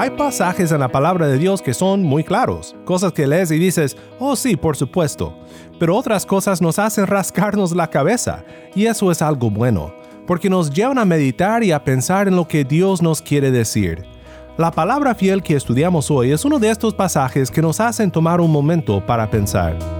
Hay pasajes en la palabra de Dios que son muy claros, cosas que lees y dices, oh sí, por supuesto, pero otras cosas nos hacen rascarnos la cabeza, y eso es algo bueno, porque nos llevan a meditar y a pensar en lo que Dios nos quiere decir. La palabra fiel que estudiamos hoy es uno de estos pasajes que nos hacen tomar un momento para pensar.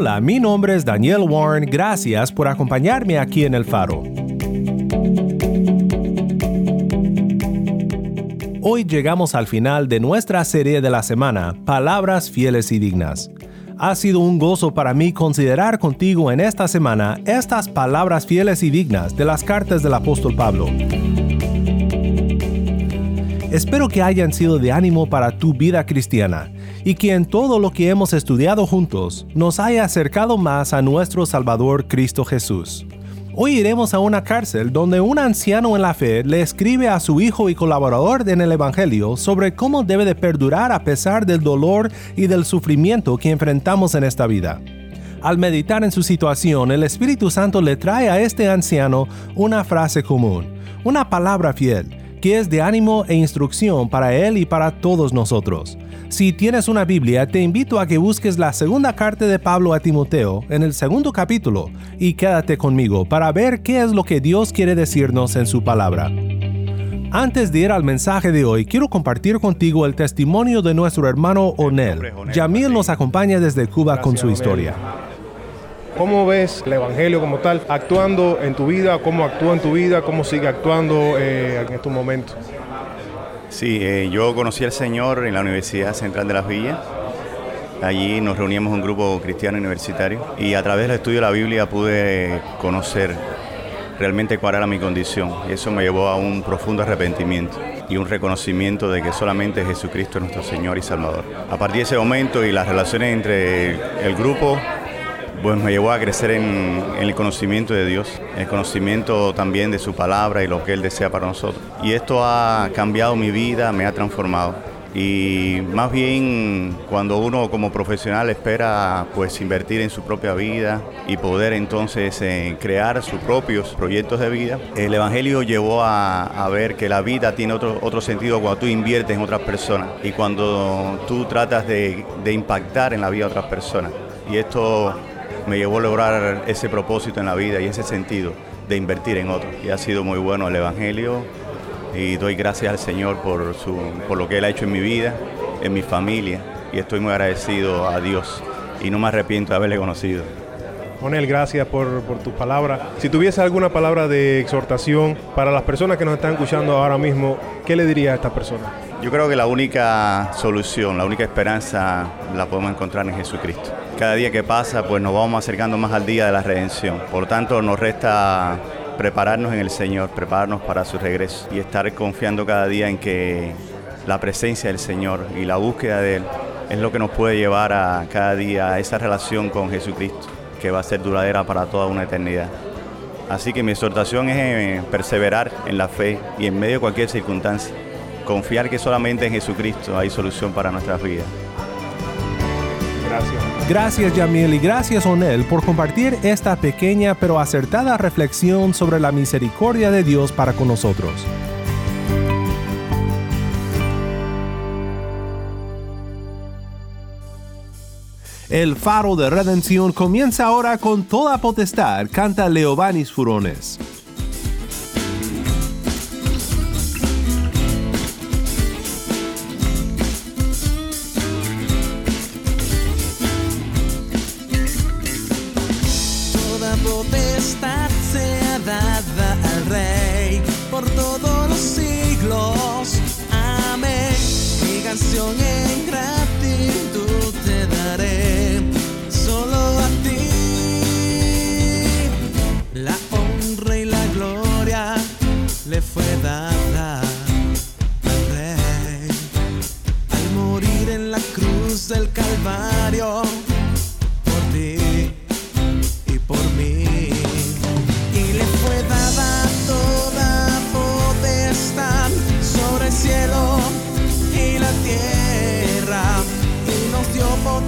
Hola, mi nombre es Daniel Warren, gracias por acompañarme aquí en El Faro. Hoy llegamos al final de nuestra serie de la semana, Palabras Fieles y Dignas. Ha sido un gozo para mí considerar contigo en esta semana estas palabras fieles y dignas de las cartas del apóstol Pablo. Espero que hayan sido de ánimo para tu vida cristiana y que en todo lo que hemos estudiado juntos nos haya acercado más a nuestro Salvador Cristo Jesús. Hoy iremos a una cárcel donde un anciano en la fe le escribe a su hijo y colaborador en el Evangelio sobre cómo debe de perdurar a pesar del dolor y del sufrimiento que enfrentamos en esta vida. Al meditar en su situación, el Espíritu Santo le trae a este anciano una frase común, una palabra fiel, que es de ánimo e instrucción para él y para todos nosotros. Si tienes una Biblia, te invito a que busques la segunda carta de Pablo a Timoteo en el segundo capítulo y quédate conmigo para ver qué es lo que Dios quiere decirnos en su palabra. Antes de ir al mensaje de hoy, quiero compartir contigo el testimonio de nuestro hermano Onel. Yamil nos acompaña desde Cuba con su historia. ¿Cómo ves el Evangelio como tal actuando en tu vida? ¿Cómo actúa en tu vida? ¿Cómo sigue actuando eh, en estos momentos? Sí, eh, yo conocí al Señor en la Universidad Central de las Villas. Allí nos reuníamos un grupo cristiano universitario y a través del estudio de la Biblia pude conocer realmente cuál era mi condición. Y eso me llevó a un profundo arrepentimiento y un reconocimiento de que solamente Jesucristo es nuestro Señor y Salvador. A partir de ese momento y las relaciones entre el grupo pues me llevó a crecer en, el conocimiento de Dios, el conocimiento también de su palabra y lo que Él desea para nosotros. Y esto ha cambiado mi vida, me ha transformado. Y más bien cuando uno como profesional espera pues invertir en su propia vida y poder entonces eh, crear sus propios proyectos de vida, el Evangelio llevó a, ver que la vida tiene otro, otro sentido cuando tú inviertes en otras personas y cuando tú tratas de, de impactar en la vida de otras personas. Y esto me llevó a lograr ese propósito en la vida y ese sentido de invertir en otros. Y ha sido muy bueno el Evangelio y doy gracias al Señor por, su, por lo que Él ha hecho en mi vida, en mi familia y estoy muy agradecido a Dios y no me arrepiento de haberle conocido. Monel, gracias por, por tus palabras. Si tuviese alguna palabra de exhortación para las personas que nos están escuchando ahora mismo, ¿qué le diría a estas personas? Yo creo que la única solución, la única esperanza la podemos encontrar en Jesucristo. Cada día que pasa, pues nos vamos acercando más al día de la redención. Por tanto, nos resta prepararnos en el Señor, prepararnos para su regreso y estar confiando cada día en que la presencia del Señor y la búsqueda de Él es lo que nos puede llevar a cada día a esa relación con Jesucristo, que va a ser duradera para toda una eternidad. Así que mi exhortación es eh, perseverar en la fe y en medio de cualquier circunstancia confiar que solamente en Jesucristo hay solución para nuestras vidas. Gracias. Gracias Yamil y gracias Onel por compartir esta pequeña pero acertada reflexión sobre la misericordia de Dios para con nosotros. El faro de redención comienza ahora con toda potestad, canta Leobanis Furones.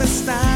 Dio potestad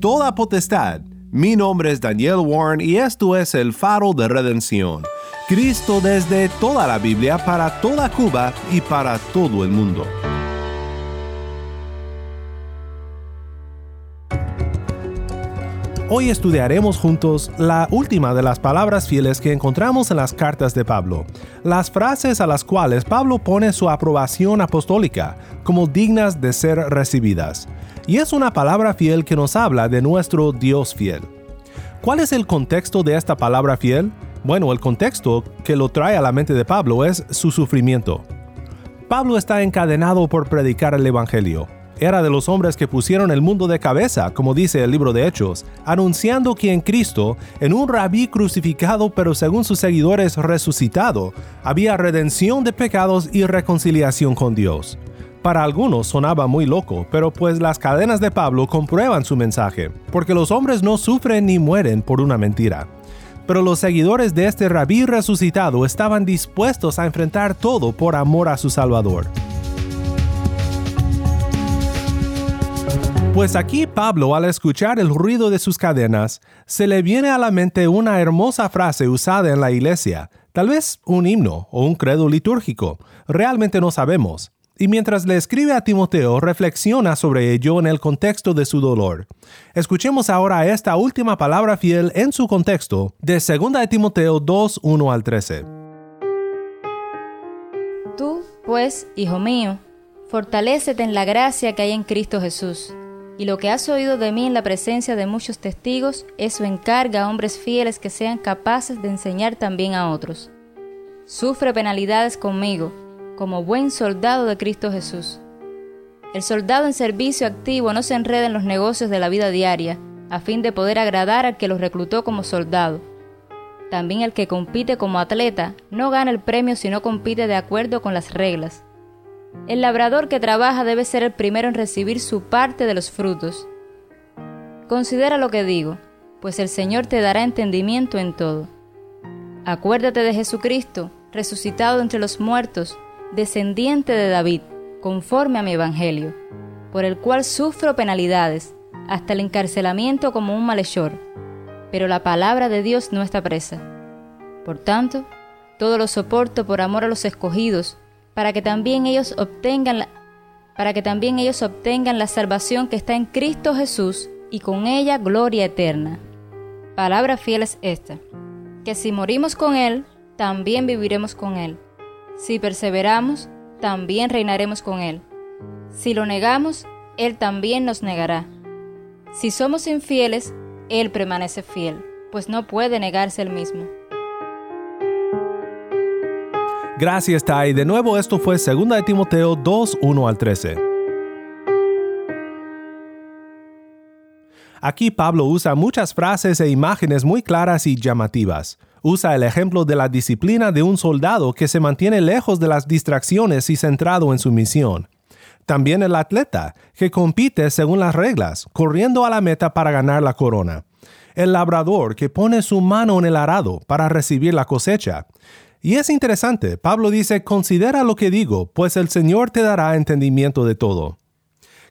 Toda potestad. Mi nombre es Daniel Warren y esto es el faro de redención. Cristo desde toda la Biblia para toda Cuba y para todo el mundo. Hoy estudiaremos juntos la última de las palabras fieles que encontramos en las cartas de Pablo, las frases a las cuales Pablo pone su aprobación apostólica como dignas de ser recibidas. Y es una palabra fiel que nos habla de nuestro Dios fiel. ¿Cuál es el contexto de esta palabra fiel? Bueno, el contexto que lo trae a la mente de Pablo es su sufrimiento. Pablo está encadenado por predicar el Evangelio. Era de los hombres que pusieron el mundo de cabeza, como dice el libro de Hechos, anunciando que en Cristo, en un rabí crucificado pero según sus seguidores resucitado, había redención de pecados y reconciliación con Dios. Para algunos sonaba muy loco, pero pues las cadenas de Pablo comprueban su mensaje, porque los hombres no sufren ni mueren por una mentira. Pero los seguidores de este rabí resucitado estaban dispuestos a enfrentar todo por amor a su Salvador. Pues aquí Pablo, al escuchar el ruido de sus cadenas, se le viene a la mente una hermosa frase usada en la iglesia, tal vez un himno o un credo litúrgico, realmente no sabemos. Y mientras le escribe a Timoteo, reflexiona sobre ello en el contexto de su dolor. Escuchemos ahora esta última palabra fiel en su contexto de 2 de Timoteo 2, 1 al 13. Tú, pues, hijo mío, fortalécete en la gracia que hay en Cristo Jesús. Y lo que has oído de mí en la presencia de muchos testigos, eso encarga a hombres fieles que sean capaces de enseñar también a otros. Sufre penalidades conmigo, como buen soldado de Cristo Jesús. El soldado en servicio activo no se enreda en los negocios de la vida diaria, a fin de poder agradar al que los reclutó como soldado. También el que compite como atleta no gana el premio si no compite de acuerdo con las reglas. El labrador que trabaja debe ser el primero en recibir su parte de los frutos. Considera lo que digo, pues el Señor te dará entendimiento en todo. Acuérdate de Jesucristo, resucitado entre los muertos, descendiente de David, conforme a mi Evangelio, por el cual sufro penalidades, hasta el encarcelamiento como un malhechor, pero la palabra de Dios no está presa. Por tanto, todo lo soporto por amor a los escogidos, para que también ellos obtengan la, para que también ellos obtengan la salvación que está en Cristo Jesús y con ella gloria eterna. Palabra fiel es esta, que si morimos con Él, también viviremos con Él. Si perseveramos, también reinaremos con Él. Si lo negamos, Él también nos negará. Si somos infieles, Él permanece fiel, pues no puede negarse el mismo. Gracias, Tai. De nuevo, esto fue 2 de Timoteo 2, 1 al 13. Aquí Pablo usa muchas frases e imágenes muy claras y llamativas. Usa el ejemplo de la disciplina de un soldado que se mantiene lejos de las distracciones y centrado en su misión. También el atleta, que compite según las reglas, corriendo a la meta para ganar la corona. El labrador, que pone su mano en el arado para recibir la cosecha. Y es interesante, Pablo dice, considera lo que digo, pues el Señor te dará entendimiento de todo.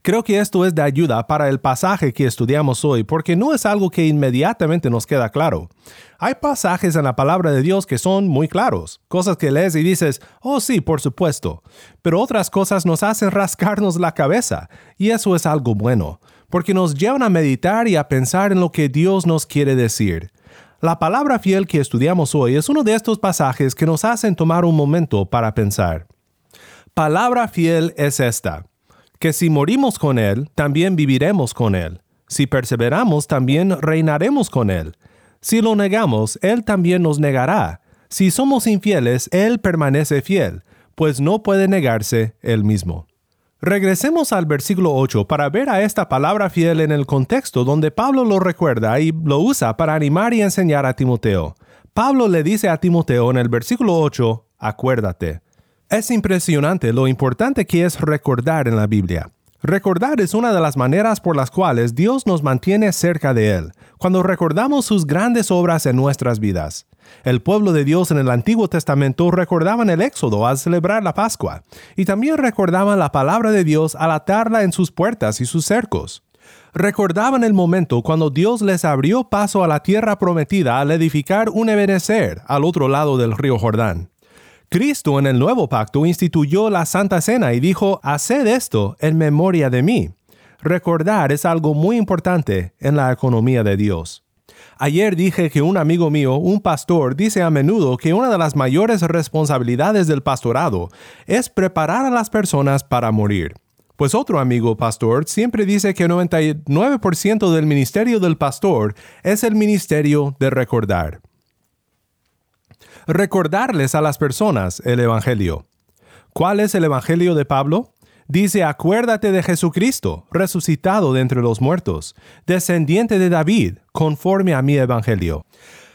Creo que esto es de ayuda para el pasaje que estudiamos hoy porque no es algo que inmediatamente nos queda claro. Hay pasajes en la palabra de Dios que son muy claros, cosas que lees y dices, oh sí, por supuesto, pero otras cosas nos hacen rascarnos la cabeza y eso es algo bueno, porque nos llevan a meditar y a pensar en lo que Dios nos quiere decir. La palabra fiel que estudiamos hoy es uno de estos pasajes que nos hacen tomar un momento para pensar. Palabra fiel es esta que si morimos con Él, también viviremos con Él. Si perseveramos, también reinaremos con Él. Si lo negamos, Él también nos negará. Si somos infieles, Él permanece fiel, pues no puede negarse Él mismo. Regresemos al versículo 8 para ver a esta palabra fiel en el contexto donde Pablo lo recuerda y lo usa para animar y enseñar a Timoteo. Pablo le dice a Timoteo en el versículo 8, acuérdate. Es impresionante lo importante que es recordar en la Biblia. Recordar es una de las maneras por las cuales Dios nos mantiene cerca de Él, cuando recordamos sus grandes obras en nuestras vidas. El pueblo de Dios en el Antiguo Testamento recordaban el Éxodo al celebrar la Pascua, y también recordaban la palabra de Dios al atarla en sus puertas y sus cercos. Recordaban el momento cuando Dios les abrió paso a la tierra prometida al edificar un Ebenezer al otro lado del río Jordán. Cristo en el nuevo pacto instituyó la Santa Cena y dijo, Haced esto en memoria de mí. Recordar es algo muy importante en la economía de Dios. Ayer dije que un amigo mío, un pastor, dice a menudo que una de las mayores responsabilidades del pastorado es preparar a las personas para morir. Pues otro amigo pastor siempre dice que 99% del ministerio del pastor es el ministerio de recordar recordarles a las personas el Evangelio. ¿Cuál es el Evangelio de Pablo? Dice, acuérdate de Jesucristo, resucitado de entre los muertos, descendiente de David, conforme a mi Evangelio.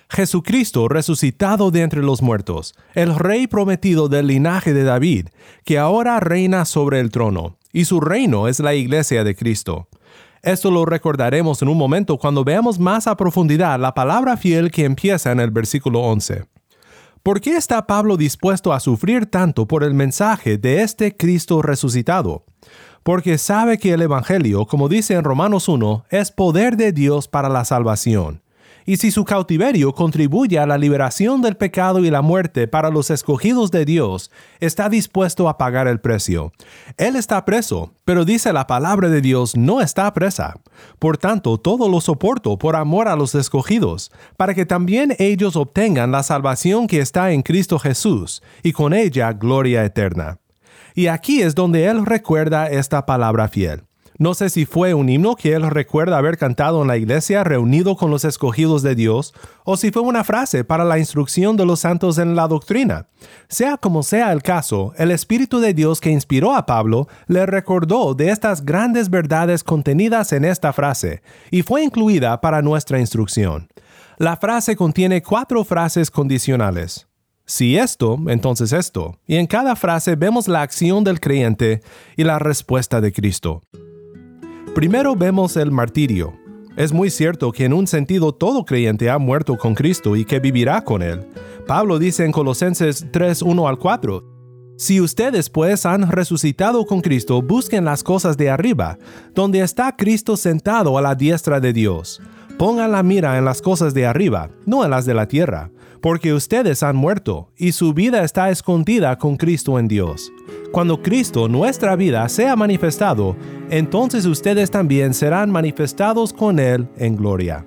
Jesucristo resucitado de entre los muertos, el Rey prometido del linaje de David, que ahora reina sobre el trono, y su reino es la iglesia de Cristo. Esto lo recordaremos en un momento cuando veamos más a profundidad la palabra fiel que empieza en el versículo 11. ¿Por qué está Pablo dispuesto a sufrir tanto por el mensaje de este Cristo resucitado? Porque sabe que el Evangelio, como dice en Romanos 1, es poder de Dios para la salvación y si su cautiverio contribuye a la liberación del pecado y la muerte para los escogidos de Dios, está dispuesto a pagar el precio. Él está preso, pero dice la palabra de Dios no está presa. Por tanto, todo lo soporto por amor a los escogidos, para que también ellos obtengan la salvación que está en Cristo Jesús, y con ella gloria eterna. Y aquí es donde Él recuerda esta palabra fiel. No sé si fue un himno que él recuerda haber cantado en la iglesia reunido con los escogidos de Dios, o si fue una frase para la instrucción de los santos en la doctrina. Sea como sea el caso, el Espíritu de Dios que inspiró a Pablo le recordó de estas grandes verdades contenidas en esta frase, y fue incluida para nuestra instrucción. La frase contiene cuatro frases condicionales. Si esto, entonces esto. Y en cada frase vemos la acción del creyente y la respuesta de Cristo. Primero vemos el martirio. Es muy cierto que en un sentido todo creyente ha muerto con Cristo y que vivirá con Él. Pablo dice en Colosenses 3, 1 al 4, Si ustedes pues han resucitado con Cristo, busquen las cosas de arriba, donde está Cristo sentado a la diestra de Dios. Pongan la mira en las cosas de arriba, no en las de la tierra porque ustedes han muerto y su vida está escondida con Cristo en Dios. Cuando Cristo, nuestra vida, sea manifestado, entonces ustedes también serán manifestados con Él en gloria.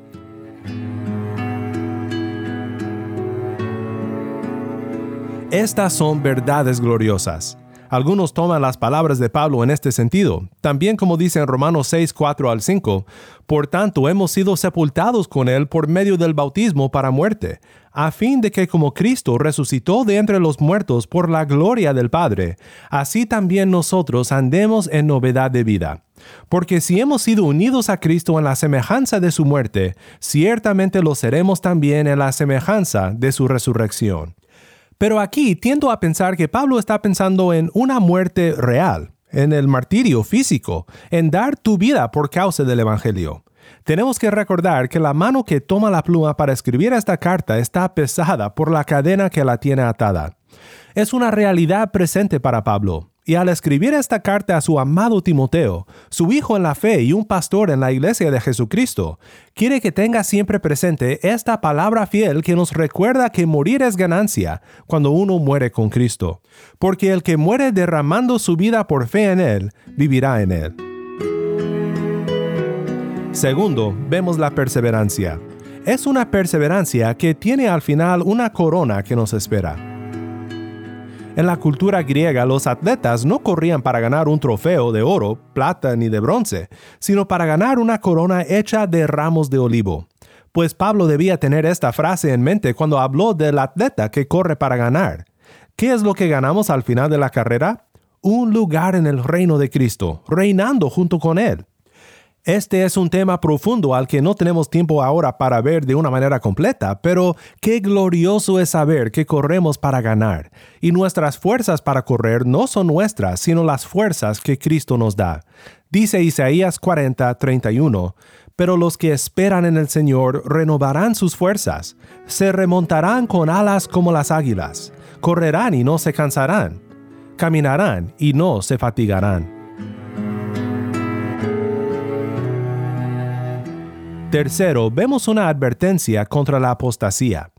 Estas son verdades gloriosas. Algunos toman las palabras de Pablo en este sentido, también como dice en Romanos 6, 4 al 5, por tanto hemos sido sepultados con él por medio del bautismo para muerte, a fin de que como Cristo resucitó de entre los muertos por la gloria del Padre, así también nosotros andemos en novedad de vida. Porque si hemos sido unidos a Cristo en la semejanza de su muerte, ciertamente lo seremos también en la semejanza de su resurrección. Pero aquí tiendo a pensar que Pablo está pensando en una muerte real, en el martirio físico, en dar tu vida por causa del Evangelio. Tenemos que recordar que la mano que toma la pluma para escribir esta carta está pesada por la cadena que la tiene atada. Es una realidad presente para Pablo, y al escribir esta carta a su amado Timoteo, su hijo en la fe y un pastor en la iglesia de Jesucristo, quiere que tenga siempre presente esta palabra fiel que nos recuerda que morir es ganancia cuando uno muere con Cristo, porque el que muere derramando su vida por fe en Él, vivirá en Él. Segundo, vemos la perseverancia. Es una perseverancia que tiene al final una corona que nos espera. En la cultura griega los atletas no corrían para ganar un trofeo de oro, plata ni de bronce, sino para ganar una corona hecha de ramos de olivo. Pues Pablo debía tener esta frase en mente cuando habló del atleta que corre para ganar. ¿Qué es lo que ganamos al final de la carrera? Un lugar en el reino de Cristo, reinando junto con Él. Este es un tema profundo al que no tenemos tiempo ahora para ver de una manera completa, pero qué glorioso es saber que corremos para ganar, y nuestras fuerzas para correr no son nuestras, sino las fuerzas que Cristo nos da. Dice Isaías 40, 31, pero los que esperan en el Señor renovarán sus fuerzas, se remontarán con alas como las águilas, correrán y no se cansarán, caminarán y no se fatigarán. Tercero, vemos una advertencia contra la apostasía.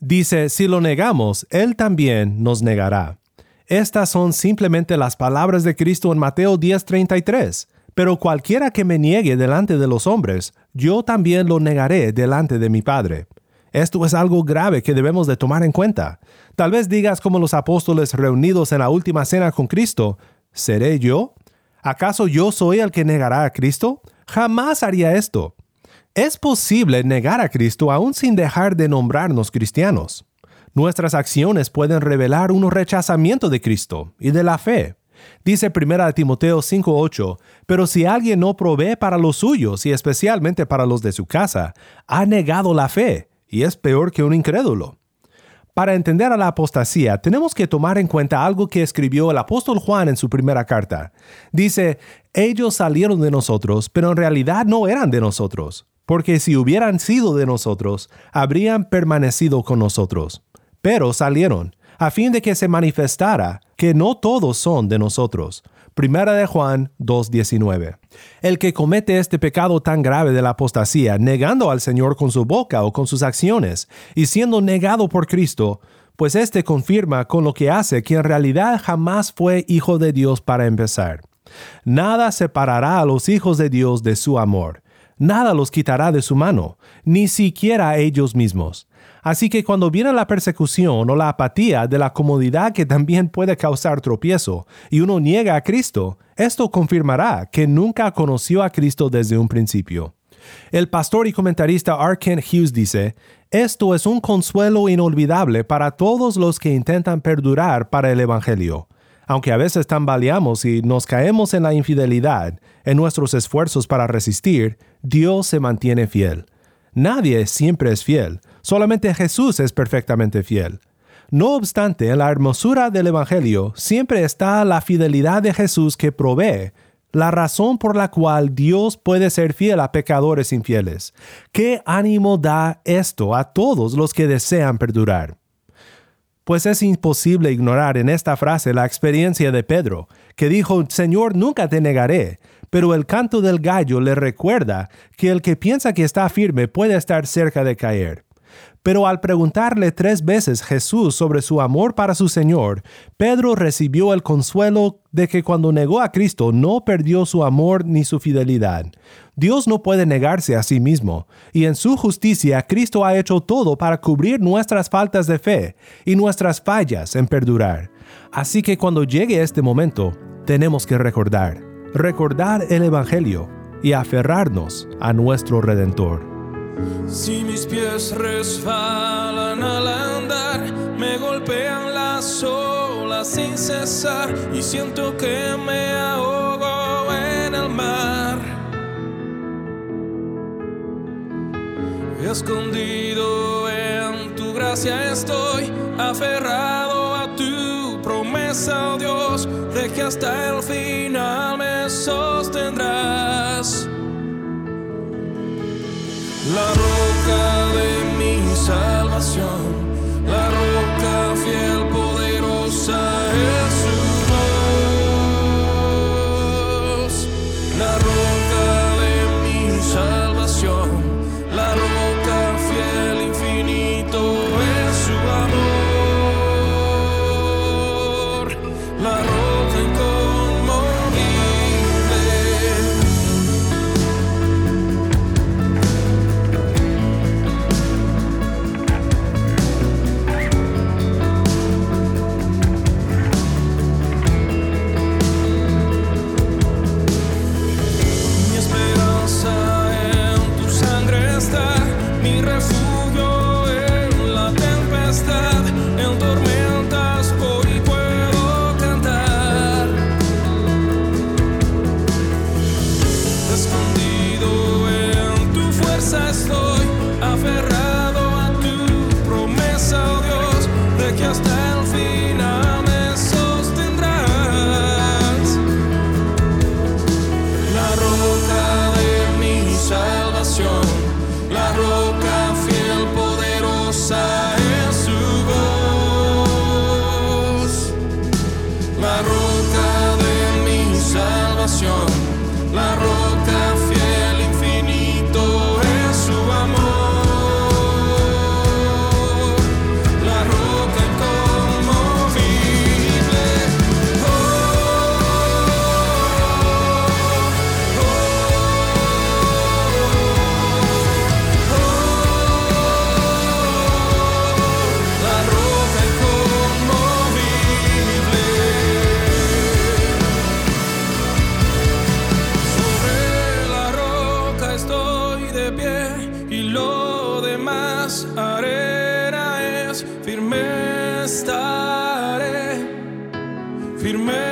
Dice, si lo negamos, Él también nos negará. Estas son simplemente las palabras de Cristo en Mateo 10:33. Pero cualquiera que me niegue delante de los hombres, yo también lo negaré delante de mi Padre. Esto es algo grave que debemos de tomar en cuenta. Tal vez digas como los apóstoles reunidos en la última cena con Cristo, ¿seré yo? ¿Acaso yo soy el que negará a Cristo? Jamás haría esto. Es posible negar a Cristo aún sin dejar de nombrarnos cristianos. Nuestras acciones pueden revelar un rechazamiento de Cristo y de la fe. Dice 1 Timoteo 5:8, pero si alguien no provee para los suyos y especialmente para los de su casa, ha negado la fe y es peor que un incrédulo. Para entender a la apostasía, tenemos que tomar en cuenta algo que escribió el apóstol Juan en su primera carta. Dice, ellos salieron de nosotros, pero en realidad no eran de nosotros porque si hubieran sido de nosotros, habrían permanecido con nosotros. Pero salieron, a fin de que se manifestara que no todos son de nosotros. Primera de Juan 2.19. El que comete este pecado tan grave de la apostasía, negando al Señor con su boca o con sus acciones, y siendo negado por Cristo, pues éste confirma con lo que hace que en realidad jamás fue hijo de Dios para empezar. Nada separará a los hijos de Dios de su amor nada los quitará de su mano, ni siquiera ellos mismos. Así que cuando viene la persecución o la apatía de la comodidad que también puede causar tropiezo, y uno niega a Cristo, esto confirmará que nunca conoció a Cristo desde un principio. El pastor y comentarista Arken Hughes dice, esto es un consuelo inolvidable para todos los que intentan perdurar para el Evangelio. Aunque a veces tambaleamos y nos caemos en la infidelidad, en nuestros esfuerzos para resistir, Dios se mantiene fiel. Nadie siempre es fiel, solamente Jesús es perfectamente fiel. No obstante, en la hermosura del Evangelio siempre está la fidelidad de Jesús que provee la razón por la cual Dios puede ser fiel a pecadores infieles. ¿Qué ánimo da esto a todos los que desean perdurar? Pues es imposible ignorar en esta frase la experiencia de Pedro, que dijo, Señor, nunca te negaré, pero el canto del gallo le recuerda que el que piensa que está firme puede estar cerca de caer. Pero al preguntarle tres veces Jesús sobre su amor para su Señor, Pedro recibió el consuelo de que cuando negó a Cristo no perdió su amor ni su fidelidad. Dios no puede negarse a sí mismo, y en su justicia Cristo ha hecho todo para cubrir nuestras faltas de fe y nuestras fallas en perdurar. Así que cuando llegue este momento, tenemos que recordar, recordar el Evangelio y aferrarnos a nuestro Redentor. Si mis pies resbalan al andar, me golpean las olas sin cesar y siento que me ahogo en el mar. Escondido en tu gracia estoy, aferrado a tu promesa, oh Dios, de que hasta el final me sostendrás. La roca de mi salvación, la roca fiel, poderosa firme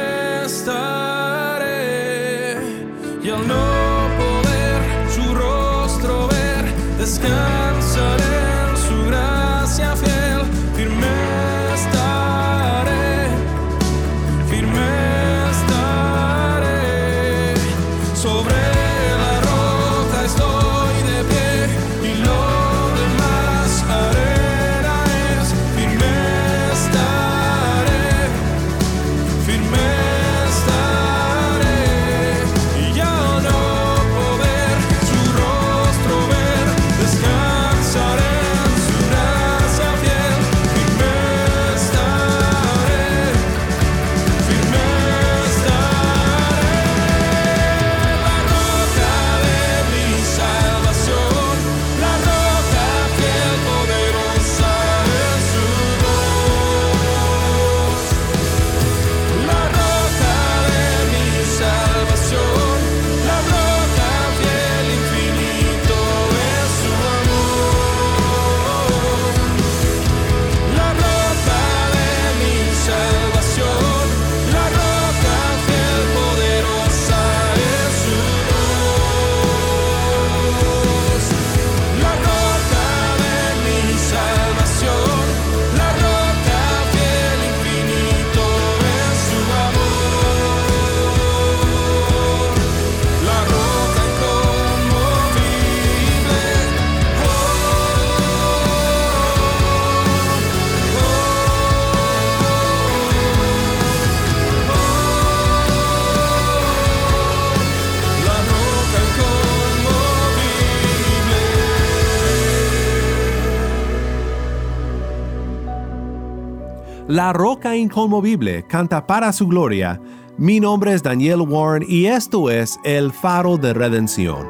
La roca inconmovible canta para su gloria. Mi nombre es Daniel Warren y esto es El Faro de Redención.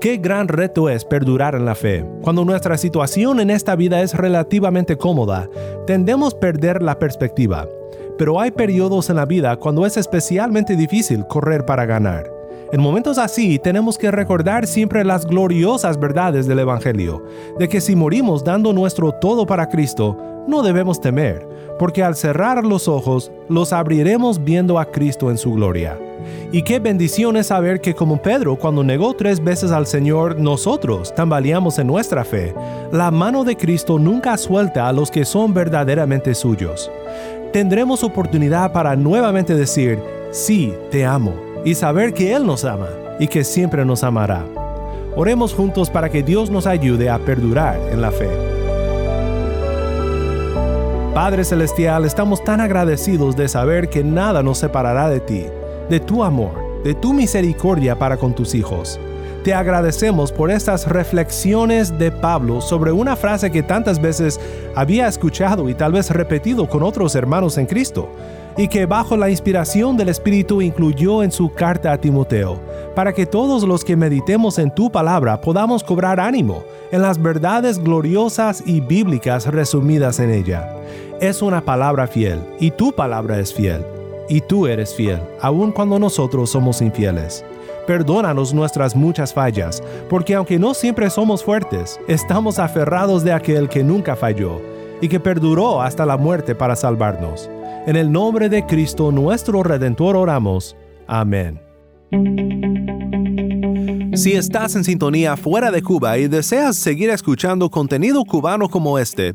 Qué gran reto es perdurar en la fe. Cuando nuestra situación en esta vida es relativamente cómoda, tendemos a perder la perspectiva. Pero hay periodos en la vida cuando es especialmente difícil correr para ganar. En momentos así tenemos que recordar siempre las gloriosas verdades del Evangelio, de que si morimos dando nuestro todo para Cristo, no debemos temer, porque al cerrar los ojos, los abriremos viendo a Cristo en su gloria. Y qué bendición es saber que como Pedro cuando negó tres veces al Señor, nosotros tambaleamos en nuestra fe. La mano de Cristo nunca suelta a los que son verdaderamente suyos. Tendremos oportunidad para nuevamente decir, sí, te amo, y saber que Él nos ama y que siempre nos amará. Oremos juntos para que Dios nos ayude a perdurar en la fe. Padre Celestial, estamos tan agradecidos de saber que nada nos separará de ti de tu amor, de tu misericordia para con tus hijos. Te agradecemos por estas reflexiones de Pablo sobre una frase que tantas veces había escuchado y tal vez repetido con otros hermanos en Cristo, y que bajo la inspiración del Espíritu incluyó en su carta a Timoteo, para que todos los que meditemos en tu palabra podamos cobrar ánimo en las verdades gloriosas y bíblicas resumidas en ella. Es una palabra fiel, y tu palabra es fiel y tú eres fiel, aun cuando nosotros somos infieles. Perdónanos nuestras muchas fallas, porque aunque no siempre somos fuertes, estamos aferrados de aquel que nunca falló y que perduró hasta la muerte para salvarnos. En el nombre de Cristo nuestro Redentor oramos. Amén. Si estás en sintonía fuera de Cuba y deseas seguir escuchando contenido cubano como este,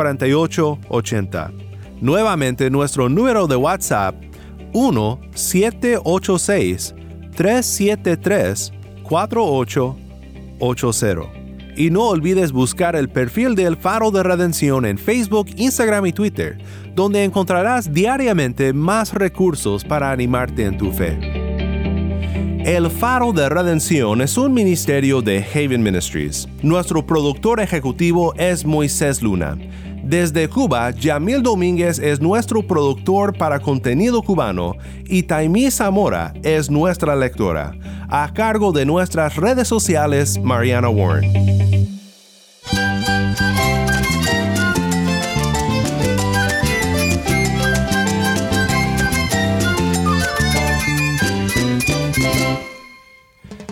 4880. Nuevamente nuestro número de WhatsApp 1-786-373-4880. Y no olvides buscar el perfil del Faro de Redención en Facebook, Instagram y Twitter, donde encontrarás diariamente más recursos para animarte en tu fe. El Faro de Redención es un ministerio de Haven Ministries. Nuestro productor ejecutivo es Moisés Luna. Desde Cuba, Yamil Domínguez es nuestro productor para contenido cubano y Taimí Zamora es nuestra lectora, a cargo de nuestras redes sociales Mariana Warren.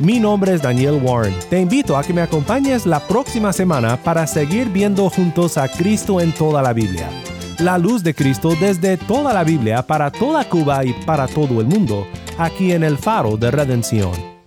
Mi nombre es Daniel Warren. Te invito a que me acompañes la próxima semana para seguir viendo juntos a Cristo en toda la Biblia. La luz de Cristo desde toda la Biblia para toda Cuba y para todo el mundo, aquí en el faro de redención.